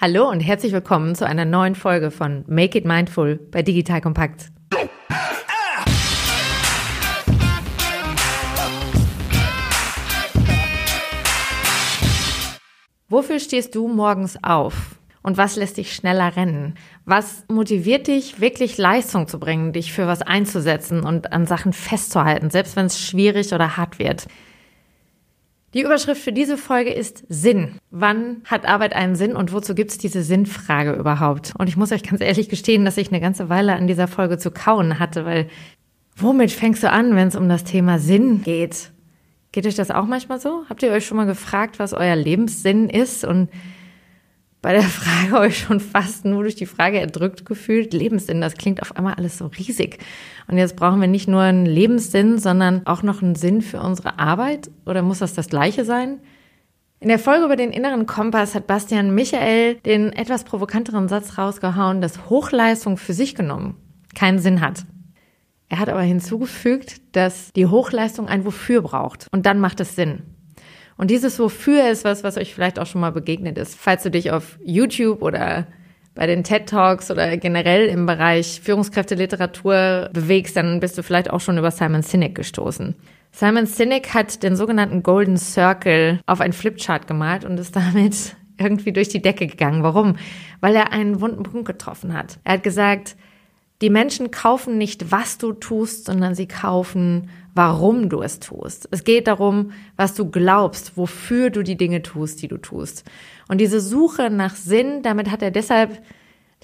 Hallo und herzlich willkommen zu einer neuen Folge von Make It Mindful bei Digital Kompakt. Wofür stehst du morgens auf? Und was lässt dich schneller rennen? Was motiviert dich, wirklich Leistung zu bringen, dich für was einzusetzen und an Sachen festzuhalten, selbst wenn es schwierig oder hart wird? Die Überschrift für diese Folge ist Sinn. Wann hat Arbeit einen Sinn und wozu gibt es diese Sinnfrage überhaupt? Und ich muss euch ganz ehrlich gestehen, dass ich eine ganze Weile an dieser Folge zu kauen hatte, weil womit fängst du an, wenn es um das Thema Sinn geht? Geht euch das auch manchmal so? Habt ihr euch schon mal gefragt, was euer Lebenssinn ist und bei der Frage euch schon fast nur durch die Frage erdrückt gefühlt. Lebenssinn, das klingt auf einmal alles so riesig. Und jetzt brauchen wir nicht nur einen Lebenssinn, sondern auch noch einen Sinn für unsere Arbeit? Oder muss das das gleiche sein? In der Folge über den inneren Kompass hat Bastian Michael den etwas provokanteren Satz rausgehauen, dass Hochleistung für sich genommen keinen Sinn hat. Er hat aber hinzugefügt, dass die Hochleistung ein Wofür braucht. Und dann macht es Sinn. Und dieses Wofür ist was, was euch vielleicht auch schon mal begegnet ist. Falls du dich auf YouTube oder bei den TED Talks oder generell im Bereich Führungskräfteliteratur bewegst, dann bist du vielleicht auch schon über Simon Sinek gestoßen. Simon Sinek hat den sogenannten Golden Circle auf ein Flipchart gemalt und ist damit irgendwie durch die Decke gegangen. Warum? Weil er einen wunden Punkt getroffen hat. Er hat gesagt, die Menschen kaufen nicht, was du tust, sondern sie kaufen, warum du es tust. Es geht darum, was du glaubst, wofür du die Dinge tust, die du tust. Und diese Suche nach Sinn, damit hat er deshalb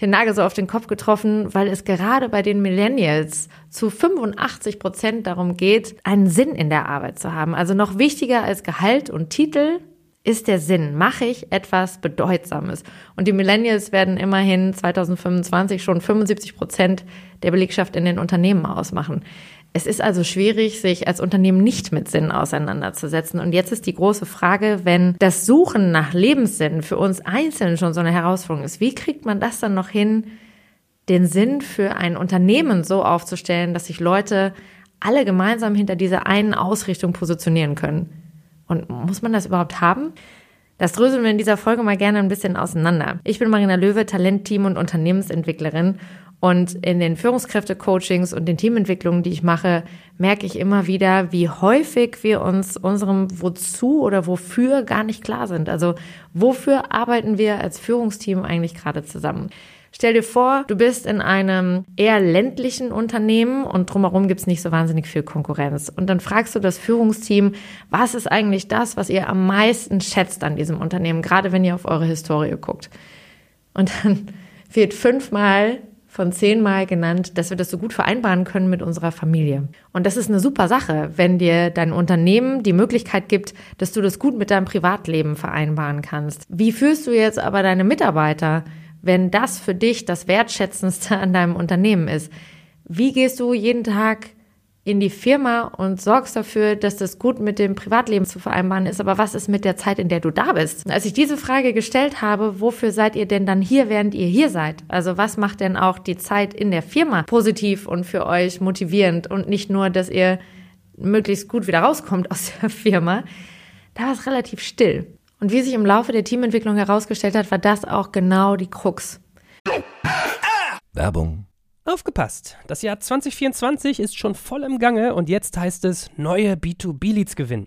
den Nagel so auf den Kopf getroffen, weil es gerade bei den Millennials zu 85 Prozent darum geht, einen Sinn in der Arbeit zu haben. Also noch wichtiger als Gehalt und Titel ist der Sinn? Mache ich etwas Bedeutsames? Und die Millennials werden immerhin 2025 schon 75 Prozent der Belegschaft in den Unternehmen ausmachen. Es ist also schwierig, sich als Unternehmen nicht mit Sinn auseinanderzusetzen. Und jetzt ist die große Frage, wenn das Suchen nach Lebenssinn für uns einzeln schon so eine Herausforderung ist, wie kriegt man das dann noch hin, den Sinn für ein Unternehmen so aufzustellen, dass sich Leute alle gemeinsam hinter dieser einen Ausrichtung positionieren können? Und muss man das überhaupt haben? Das dröseln wir in dieser Folge mal gerne ein bisschen auseinander. Ich bin Marina Löwe, Talentteam und Unternehmensentwicklerin. Und in den Führungskräfte-Coachings und den Teamentwicklungen, die ich mache, merke ich immer wieder, wie häufig wir uns unserem Wozu oder wofür gar nicht klar sind. Also wofür arbeiten wir als Führungsteam eigentlich gerade zusammen? Stell dir vor, du bist in einem eher ländlichen Unternehmen und drumherum gibt's nicht so wahnsinnig viel Konkurrenz. Und dann fragst du das Führungsteam, was ist eigentlich das, was ihr am meisten schätzt an diesem Unternehmen, gerade wenn ihr auf eure Historie guckt. Und dann wird fünfmal von zehnmal genannt, dass wir das so gut vereinbaren können mit unserer Familie. Und das ist eine super Sache, wenn dir dein Unternehmen die Möglichkeit gibt, dass du das gut mit deinem Privatleben vereinbaren kannst. Wie führst du jetzt aber deine Mitarbeiter? Wenn das für dich das Wertschätzendste an deinem Unternehmen ist? Wie gehst du jeden Tag in die Firma und sorgst dafür, dass das gut mit dem Privatleben zu vereinbaren ist. Aber was ist mit der Zeit, in der du da bist? Als ich diese Frage gestellt habe, wofür seid ihr denn dann hier, während ihr hier seid? Also was macht denn auch die Zeit in der Firma positiv und für euch motivierend und nicht nur, dass ihr möglichst gut wieder rauskommt aus der Firma? Da war es relativ still. Und wie sich im Laufe der Teamentwicklung herausgestellt hat, war das auch genau die Krux. Werbung. Aufgepasst! Das Jahr 2024 ist schon voll im Gange und jetzt heißt es neue B2B-Leads gewinnen.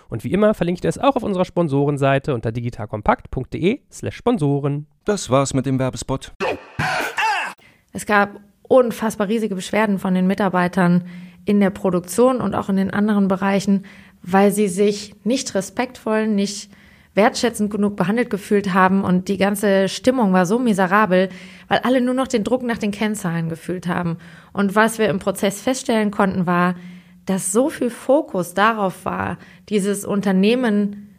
Und wie immer verlinke ich dir es auch auf unserer Sponsorenseite unter digitalkompakt.de slash Sponsoren. Das war's mit dem Werbespot. Es gab unfassbar riesige Beschwerden von den Mitarbeitern in der Produktion und auch in den anderen Bereichen, weil sie sich nicht respektvoll, nicht wertschätzend genug behandelt gefühlt haben und die ganze Stimmung war so miserabel, weil alle nur noch den Druck nach den Kennzahlen gefühlt haben. Und was wir im Prozess feststellen konnten, war, dass so viel Fokus darauf war, dieses Unternehmen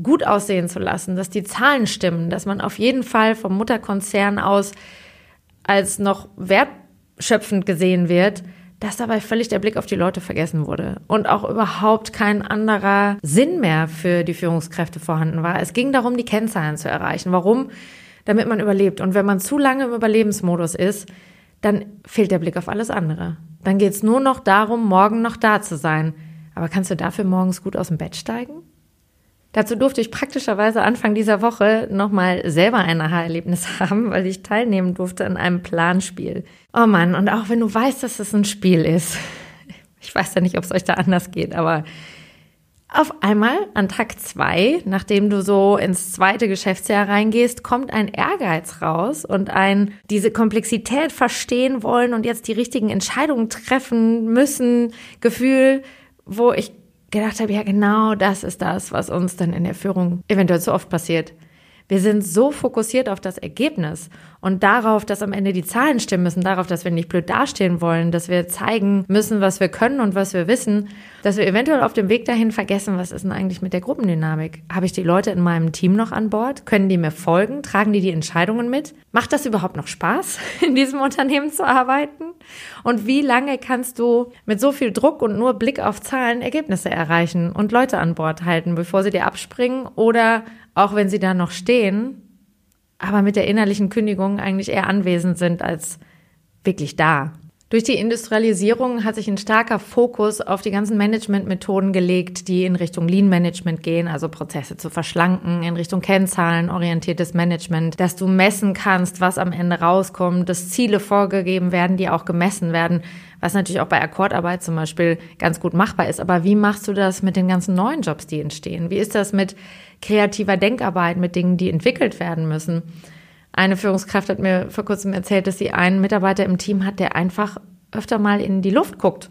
gut aussehen zu lassen, dass die Zahlen stimmen, dass man auf jeden Fall vom Mutterkonzern aus als noch wertschöpfend gesehen wird, dass dabei völlig der Blick auf die Leute vergessen wurde und auch überhaupt kein anderer Sinn mehr für die Führungskräfte vorhanden war. Es ging darum, die Kennzahlen zu erreichen. Warum? Damit man überlebt. Und wenn man zu lange im Überlebensmodus ist, dann fehlt der Blick auf alles andere. Dann geht es nur noch darum, morgen noch da zu sein. Aber kannst du dafür morgens gut aus dem Bett steigen? Dazu durfte ich praktischerweise Anfang dieser Woche nochmal selber ein Aha-Erlebnis haben, weil ich teilnehmen durfte an einem Planspiel. Oh Mann, und auch wenn du weißt, dass es ein Spiel ist, ich weiß ja nicht, ob es euch da anders geht, aber auf einmal an Tag zwei, nachdem du so ins zweite Geschäftsjahr reingehst, kommt ein Ehrgeiz raus und ein diese Komplexität verstehen wollen und jetzt die richtigen Entscheidungen treffen müssen Gefühl, wo ich gedacht habe, ja genau das ist das, was uns dann in der Führung eventuell zu oft passiert. Wir sind so fokussiert auf das Ergebnis und darauf, dass am Ende die Zahlen stimmen müssen, darauf, dass wir nicht blöd dastehen wollen, dass wir zeigen müssen, was wir können und was wir wissen, dass wir eventuell auf dem Weg dahin vergessen, was ist denn eigentlich mit der Gruppendynamik? Habe ich die Leute in meinem Team noch an Bord? Können die mir folgen? Tragen die die Entscheidungen mit? Macht das überhaupt noch Spaß, in diesem Unternehmen zu arbeiten? Und wie lange kannst du mit so viel Druck und nur Blick auf Zahlen Ergebnisse erreichen und Leute an Bord halten, bevor sie dir abspringen oder auch wenn sie da noch stehen, aber mit der innerlichen Kündigung eigentlich eher anwesend sind als wirklich da. Durch die Industrialisierung hat sich ein starker Fokus auf die ganzen Managementmethoden gelegt, die in Richtung Lean Management gehen, also Prozesse zu verschlanken, in Richtung Kennzahlen orientiertes Management, dass du messen kannst, was am Ende rauskommt, dass Ziele vorgegeben werden, die auch gemessen werden, was natürlich auch bei Akkordarbeit zum Beispiel ganz gut machbar ist. Aber wie machst du das mit den ganzen neuen Jobs, die entstehen? Wie ist das mit kreativer Denkarbeit, mit Dingen, die entwickelt werden müssen? Eine Führungskraft hat mir vor kurzem erzählt, dass sie einen Mitarbeiter im Team hat, der einfach öfter mal in die Luft guckt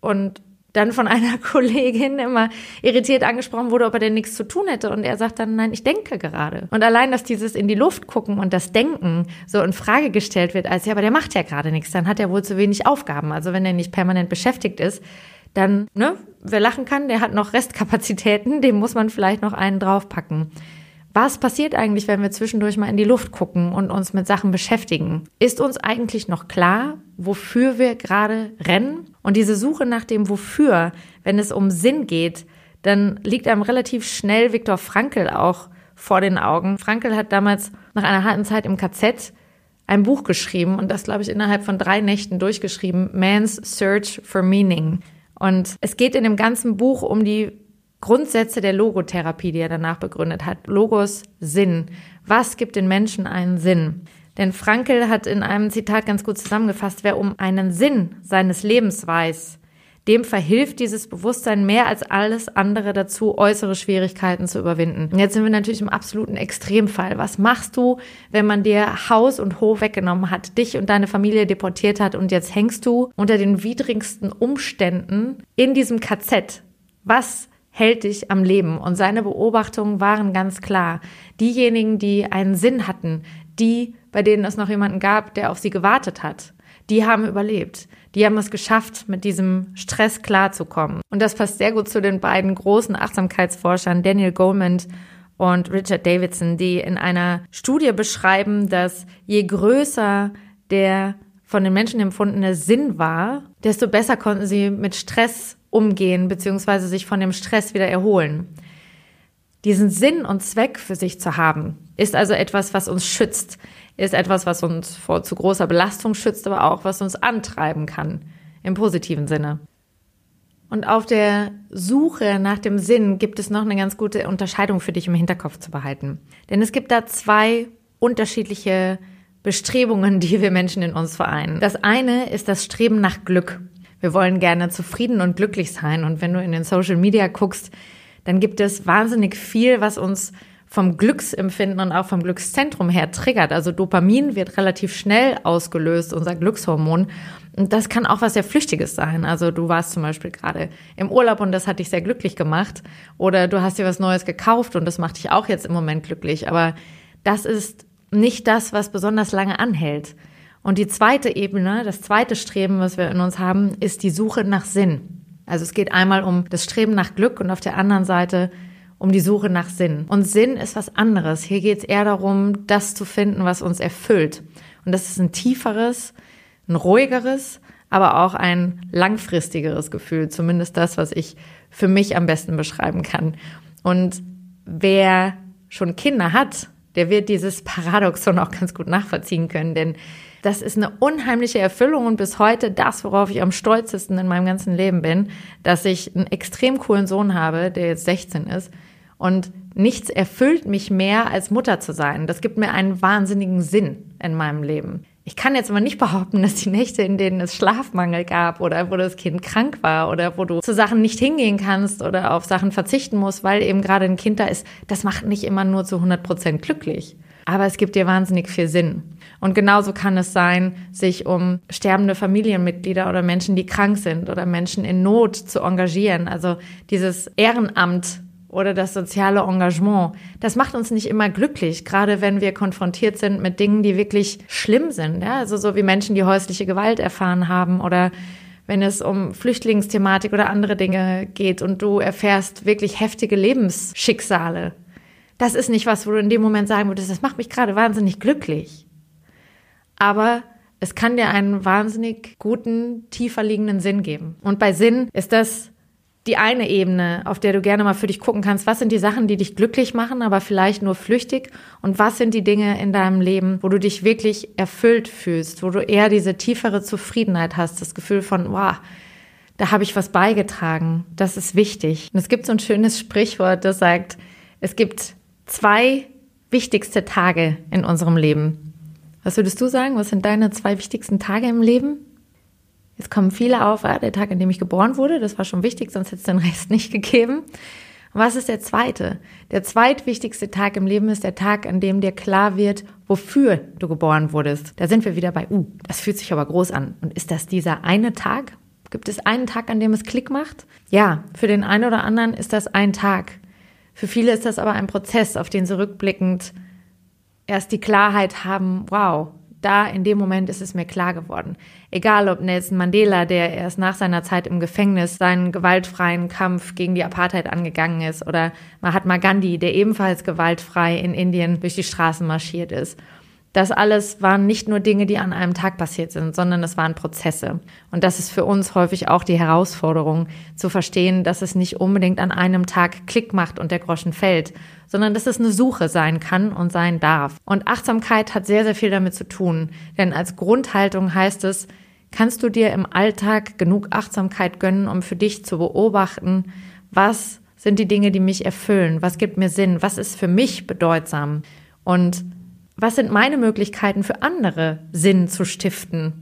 und dann von einer Kollegin immer irritiert angesprochen wurde, ob er denn nichts zu tun hätte. Und er sagt dann, nein, ich denke gerade. Und allein, dass dieses in die Luft gucken und das Denken so in Frage gestellt wird, als ja, aber der macht ja gerade nichts, dann hat er wohl zu wenig Aufgaben. Also wenn er nicht permanent beschäftigt ist, dann, ne, wer lachen kann, der hat noch Restkapazitäten, dem muss man vielleicht noch einen draufpacken. Was passiert eigentlich, wenn wir zwischendurch mal in die Luft gucken und uns mit Sachen beschäftigen? Ist uns eigentlich noch klar, wofür wir gerade rennen? Und diese Suche nach dem Wofür, wenn es um Sinn geht, dann liegt einem relativ schnell Viktor Frankl auch vor den Augen. Frankl hat damals nach einer harten Zeit im KZ ein Buch geschrieben und das, glaube ich, innerhalb von drei Nächten durchgeschrieben, Man's Search for Meaning. Und es geht in dem ganzen Buch um die Grundsätze der Logotherapie, die er danach begründet hat. Logos Sinn. Was gibt den Menschen einen Sinn? Denn Frankel hat in einem Zitat ganz gut zusammengefasst, wer um einen Sinn seines Lebens weiß, dem verhilft dieses Bewusstsein mehr als alles andere dazu, äußere Schwierigkeiten zu überwinden. Und jetzt sind wir natürlich im absoluten Extremfall. Was machst du, wenn man dir Haus und Hof weggenommen hat, dich und deine Familie deportiert hat und jetzt hängst du unter den widrigsten Umständen in diesem KZ? Was hält dich am Leben. Und seine Beobachtungen waren ganz klar. Diejenigen, die einen Sinn hatten, die, bei denen es noch jemanden gab, der auf sie gewartet hat, die haben überlebt. Die haben es geschafft, mit diesem Stress klarzukommen. Und das passt sehr gut zu den beiden großen Achtsamkeitsforschern, Daniel Goleman und Richard Davidson, die in einer Studie beschreiben, dass je größer der von den Menschen empfundene Sinn war, desto besser konnten sie mit Stress umgehen bzw. sich von dem Stress wieder erholen. Diesen Sinn und Zweck für sich zu haben, ist also etwas, was uns schützt, ist etwas, was uns vor zu großer Belastung schützt, aber auch was uns antreiben kann, im positiven Sinne. Und auf der Suche nach dem Sinn gibt es noch eine ganz gute Unterscheidung für dich im Hinterkopf zu behalten. Denn es gibt da zwei unterschiedliche Bestrebungen, die wir Menschen in uns vereinen. Das eine ist das Streben nach Glück. Wir wollen gerne zufrieden und glücklich sein. Und wenn du in den Social Media guckst, dann gibt es wahnsinnig viel, was uns vom Glücksempfinden und auch vom Glückszentrum her triggert. Also Dopamin wird relativ schnell ausgelöst, unser Glückshormon. Und das kann auch was sehr Flüchtiges sein. Also du warst zum Beispiel gerade im Urlaub und das hat dich sehr glücklich gemacht. Oder du hast dir was Neues gekauft und das macht dich auch jetzt im Moment glücklich. Aber das ist nicht das, was besonders lange anhält. Und die zweite Ebene, das zweite Streben, was wir in uns haben, ist die Suche nach Sinn. Also es geht einmal um das Streben nach Glück und auf der anderen Seite um die Suche nach Sinn. Und Sinn ist was anderes. Hier geht es eher darum, das zu finden, was uns erfüllt. Und das ist ein tieferes, ein ruhigeres, aber auch ein langfristigeres Gefühl. Zumindest das, was ich für mich am besten beschreiben kann. Und wer schon Kinder hat, der wird dieses Paradoxon auch ganz gut nachvollziehen können, denn das ist eine unheimliche Erfüllung und bis heute das, worauf ich am stolzesten in meinem ganzen Leben bin, dass ich einen extrem coolen Sohn habe, der jetzt 16 ist und nichts erfüllt mich mehr, als Mutter zu sein. Das gibt mir einen wahnsinnigen Sinn in meinem Leben. Ich kann jetzt aber nicht behaupten, dass die Nächte, in denen es Schlafmangel gab oder wo das Kind krank war oder wo du zu Sachen nicht hingehen kannst oder auf Sachen verzichten musst, weil eben gerade ein Kind da ist, das macht nicht immer nur zu 100 Prozent glücklich. Aber es gibt dir wahnsinnig viel Sinn. Und genauso kann es sein, sich um sterbende Familienmitglieder oder Menschen, die krank sind oder Menschen in Not zu engagieren. Also dieses Ehrenamt oder das soziale Engagement, das macht uns nicht immer glücklich, gerade wenn wir konfrontiert sind mit Dingen, die wirklich schlimm sind. Ja? Also so wie Menschen, die häusliche Gewalt erfahren haben oder wenn es um Flüchtlingsthematik oder andere Dinge geht und du erfährst wirklich heftige Lebensschicksale. Das ist nicht was, wo du in dem Moment sagen würdest, das macht mich gerade wahnsinnig glücklich. Aber es kann dir einen wahnsinnig guten, tiefer liegenden Sinn geben. Und bei Sinn ist das die eine Ebene, auf der du gerne mal für dich gucken kannst, was sind die Sachen, die dich glücklich machen, aber vielleicht nur flüchtig und was sind die Dinge in deinem Leben, wo du dich wirklich erfüllt fühlst, wo du eher diese tiefere Zufriedenheit hast, das Gefühl von, wow, da habe ich was beigetragen, das ist wichtig. Und es gibt so ein schönes Sprichwort, das sagt, es gibt zwei wichtigste Tage in unserem Leben. Was würdest du sagen? Was sind deine zwei wichtigsten Tage im Leben? Jetzt kommen viele auf, ah, der Tag, an dem ich geboren wurde, das war schon wichtig, sonst hätte es den Rest nicht gegeben. Was ist der zweite? Der zweitwichtigste Tag im Leben ist der Tag, an dem dir klar wird, wofür du geboren wurdest. Da sind wir wieder bei, uh, das fühlt sich aber groß an. Und ist das dieser eine Tag? Gibt es einen Tag, an dem es Klick macht? Ja, für den einen oder anderen ist das ein Tag. Für viele ist das aber ein Prozess, auf den sie rückblickend erst die Klarheit haben, wow, da in dem Moment ist es mir klar geworden. Egal ob Nelson Mandela, der erst nach seiner Zeit im Gefängnis seinen gewaltfreien Kampf gegen die Apartheid angegangen ist, oder Mahatma Gandhi, der ebenfalls gewaltfrei in Indien durch die Straßen marschiert ist. Das alles waren nicht nur Dinge, die an einem Tag passiert sind, sondern es waren Prozesse. Und das ist für uns häufig auch die Herausforderung, zu verstehen, dass es nicht unbedingt an einem Tag Klick macht und der Groschen fällt, sondern dass es eine Suche sein kann und sein darf. Und Achtsamkeit hat sehr, sehr viel damit zu tun. Denn als Grundhaltung heißt es, kannst du dir im Alltag genug Achtsamkeit gönnen, um für dich zu beobachten, was sind die Dinge, die mich erfüllen, was gibt mir Sinn, was ist für mich bedeutsam. Und was sind meine Möglichkeiten für andere Sinn zu stiften?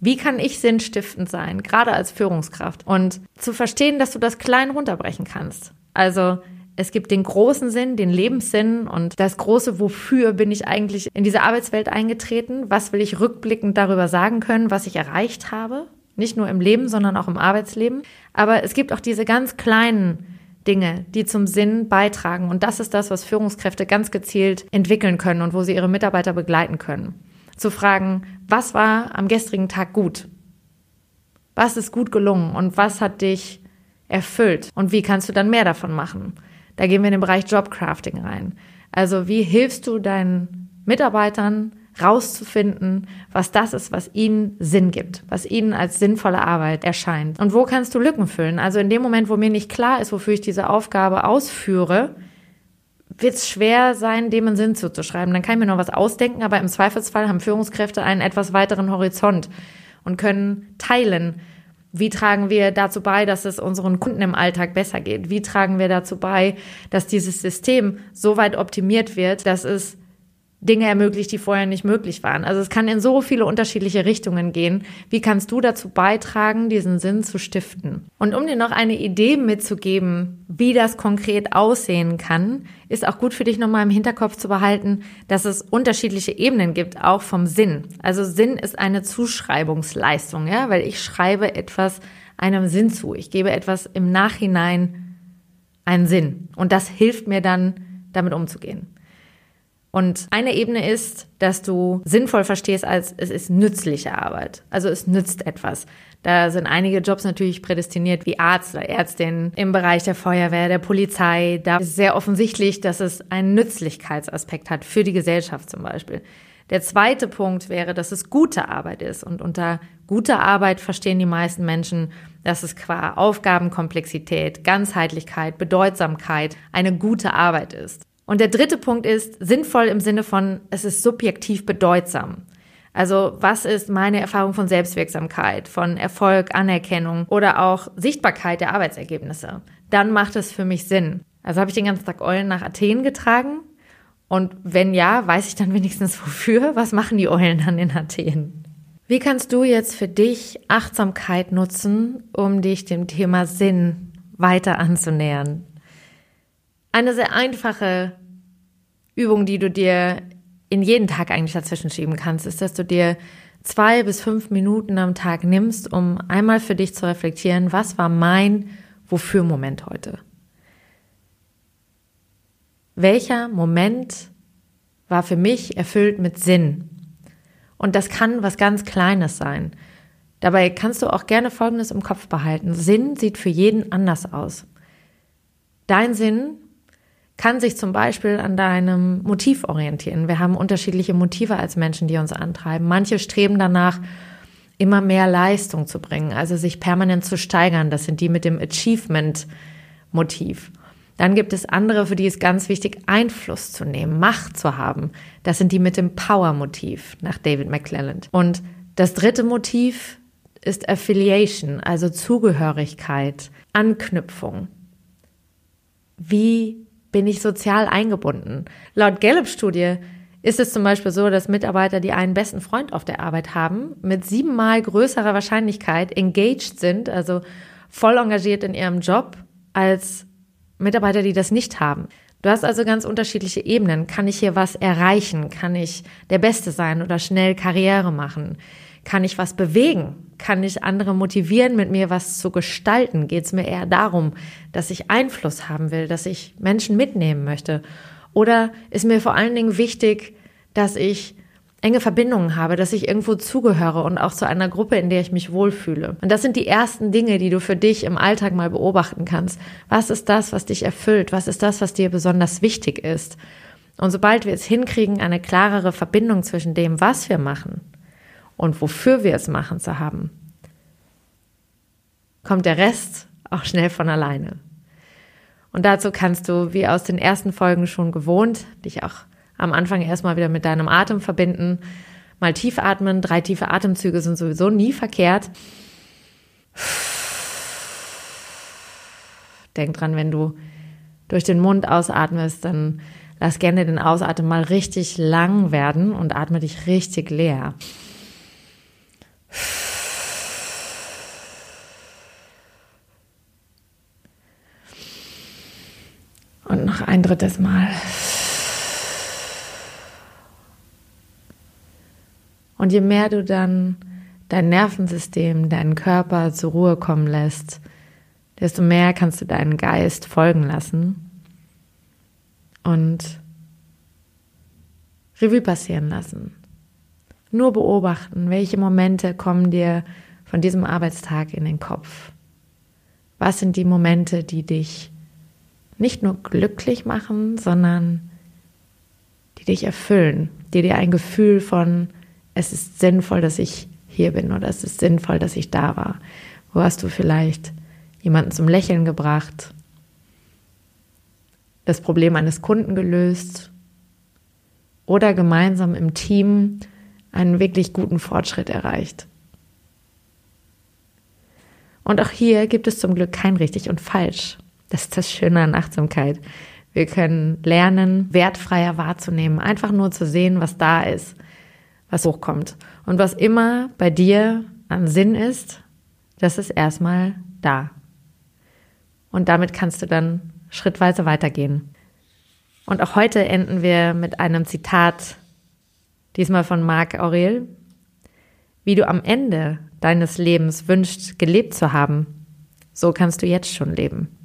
Wie kann ich sinnstiftend sein, gerade als Führungskraft? Und zu verstehen, dass du das klein runterbrechen kannst. Also es gibt den großen Sinn, den Lebenssinn und das große Wofür bin ich eigentlich in diese Arbeitswelt eingetreten? Was will ich rückblickend darüber sagen können, was ich erreicht habe? Nicht nur im Leben, sondern auch im Arbeitsleben. Aber es gibt auch diese ganz kleinen Dinge, die zum Sinn beitragen. Und das ist das, was Führungskräfte ganz gezielt entwickeln können und wo sie ihre Mitarbeiter begleiten können. Zu fragen, was war am gestrigen Tag gut? Was ist gut gelungen und was hat dich erfüllt? Und wie kannst du dann mehr davon machen? Da gehen wir in den Bereich Jobcrafting rein. Also wie hilfst du deinen Mitarbeitern, rauszufinden, was das ist, was ihnen Sinn gibt, was ihnen als sinnvolle Arbeit erscheint. Und wo kannst du Lücken füllen? Also in dem Moment, wo mir nicht klar ist, wofür ich diese Aufgabe ausführe, wird es schwer sein, dem einen Sinn zuzuschreiben. Dann kann ich mir noch was ausdenken, aber im Zweifelsfall haben Führungskräfte einen etwas weiteren Horizont und können teilen. Wie tragen wir dazu bei, dass es unseren Kunden im Alltag besser geht? Wie tragen wir dazu bei, dass dieses System so weit optimiert wird, dass es Dinge ermöglicht, die vorher nicht möglich waren. Also es kann in so viele unterschiedliche Richtungen gehen. Wie kannst du dazu beitragen, diesen Sinn zu stiften? Und um dir noch eine Idee mitzugeben, wie das konkret aussehen kann, ist auch gut für dich nochmal im Hinterkopf zu behalten, dass es unterschiedliche Ebenen gibt, auch vom Sinn. Also Sinn ist eine Zuschreibungsleistung, ja, weil ich schreibe etwas einem Sinn zu. Ich gebe etwas im Nachhinein einen Sinn. Und das hilft mir dann, damit umzugehen. Und eine Ebene ist, dass du sinnvoll verstehst, als es ist nützliche Arbeit. Also es nützt etwas. Da sind einige Jobs natürlich prädestiniert, wie Arzt oder Ärztin im Bereich der Feuerwehr, der Polizei. Da ist sehr offensichtlich, dass es einen Nützlichkeitsaspekt hat für die Gesellschaft zum Beispiel. Der zweite Punkt wäre, dass es gute Arbeit ist. Und unter guter Arbeit verstehen die meisten Menschen, dass es qua Aufgabenkomplexität, Ganzheitlichkeit, Bedeutsamkeit eine gute Arbeit ist. Und der dritte Punkt ist sinnvoll im Sinne von, es ist subjektiv bedeutsam. Also was ist meine Erfahrung von Selbstwirksamkeit, von Erfolg, Anerkennung oder auch Sichtbarkeit der Arbeitsergebnisse? Dann macht es für mich Sinn. Also habe ich den ganzen Tag Eulen nach Athen getragen? Und wenn ja, weiß ich dann wenigstens wofür? Was machen die Eulen dann in Athen? Wie kannst du jetzt für dich Achtsamkeit nutzen, um dich dem Thema Sinn weiter anzunähern? Eine sehr einfache Übung, die du dir in jeden Tag eigentlich dazwischen schieben kannst, ist, dass du dir zwei bis fünf Minuten am Tag nimmst, um einmal für dich zu reflektieren, was war mein Wofür-Moment heute? Welcher Moment war für mich erfüllt mit Sinn? Und das kann was ganz Kleines sein. Dabei kannst du auch gerne Folgendes im Kopf behalten. Sinn sieht für jeden anders aus. Dein Sinn kann sich zum Beispiel an deinem Motiv orientieren. Wir haben unterschiedliche Motive als Menschen, die uns antreiben. Manche streben danach, immer mehr Leistung zu bringen, also sich permanent zu steigern. Das sind die mit dem Achievement-Motiv. Dann gibt es andere, für die ist ganz wichtig, Einfluss zu nehmen, Macht zu haben. Das sind die mit dem Power-Motiv nach David McClelland. Und das dritte Motiv ist Affiliation, also Zugehörigkeit, Anknüpfung. Wie bin ich sozial eingebunden. Laut Gallup-Studie ist es zum Beispiel so, dass Mitarbeiter, die einen besten Freund auf der Arbeit haben, mit siebenmal größerer Wahrscheinlichkeit engaged sind, also voll engagiert in ihrem Job, als Mitarbeiter, die das nicht haben. Du hast also ganz unterschiedliche Ebenen. Kann ich hier was erreichen? Kann ich der Beste sein oder schnell Karriere machen? Kann ich was bewegen? Kann ich andere motivieren, mit mir was zu gestalten? Geht es mir eher darum, dass ich Einfluss haben will, dass ich Menschen mitnehmen möchte? Oder ist mir vor allen Dingen wichtig, dass ich enge Verbindungen habe, dass ich irgendwo zugehöre und auch zu einer Gruppe, in der ich mich wohlfühle. Und das sind die ersten Dinge, die du für dich im Alltag mal beobachten kannst. Was ist das, was dich erfüllt? Was ist das, was dir besonders wichtig ist? Und sobald wir es hinkriegen, eine klarere Verbindung zwischen dem, was wir machen und wofür wir es machen zu haben, kommt der Rest auch schnell von alleine. Und dazu kannst du, wie aus den ersten Folgen schon gewohnt, dich auch am Anfang erstmal wieder mit deinem Atem verbinden. Mal tief atmen, drei tiefe Atemzüge sind sowieso nie verkehrt. Denk dran, wenn du durch den Mund ausatmest, dann lass gerne den Ausatmen mal richtig lang werden und atme dich richtig leer. Noch ein drittes Mal. Und je mehr du dann dein Nervensystem, deinen Körper zur Ruhe kommen lässt, desto mehr kannst du deinen Geist folgen lassen und Revue passieren lassen. Nur beobachten, welche Momente kommen dir von diesem Arbeitstag in den Kopf. Was sind die Momente, die dich nicht nur glücklich machen, sondern die dich erfüllen, die dir ein Gefühl von, es ist sinnvoll, dass ich hier bin oder es ist sinnvoll, dass ich da war. Wo hast du vielleicht jemanden zum Lächeln gebracht, das Problem eines Kunden gelöst oder gemeinsam im Team einen wirklich guten Fortschritt erreicht. Und auch hier gibt es zum Glück kein richtig und falsch. Das ist das Schöne an Achtsamkeit. Wir können lernen, wertfreier wahrzunehmen, einfach nur zu sehen, was da ist, was hochkommt. Und was immer bei dir an Sinn ist, das ist erstmal da. Und damit kannst du dann schrittweise weitergehen. Und auch heute enden wir mit einem Zitat, diesmal von Marc Aurel. Wie du am Ende deines Lebens wünschst, gelebt zu haben, so kannst du jetzt schon leben.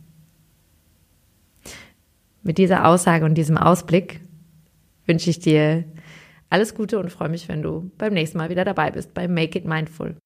Mit dieser Aussage und diesem Ausblick wünsche ich dir alles Gute und freue mich, wenn du beim nächsten Mal wieder dabei bist bei Make It Mindful.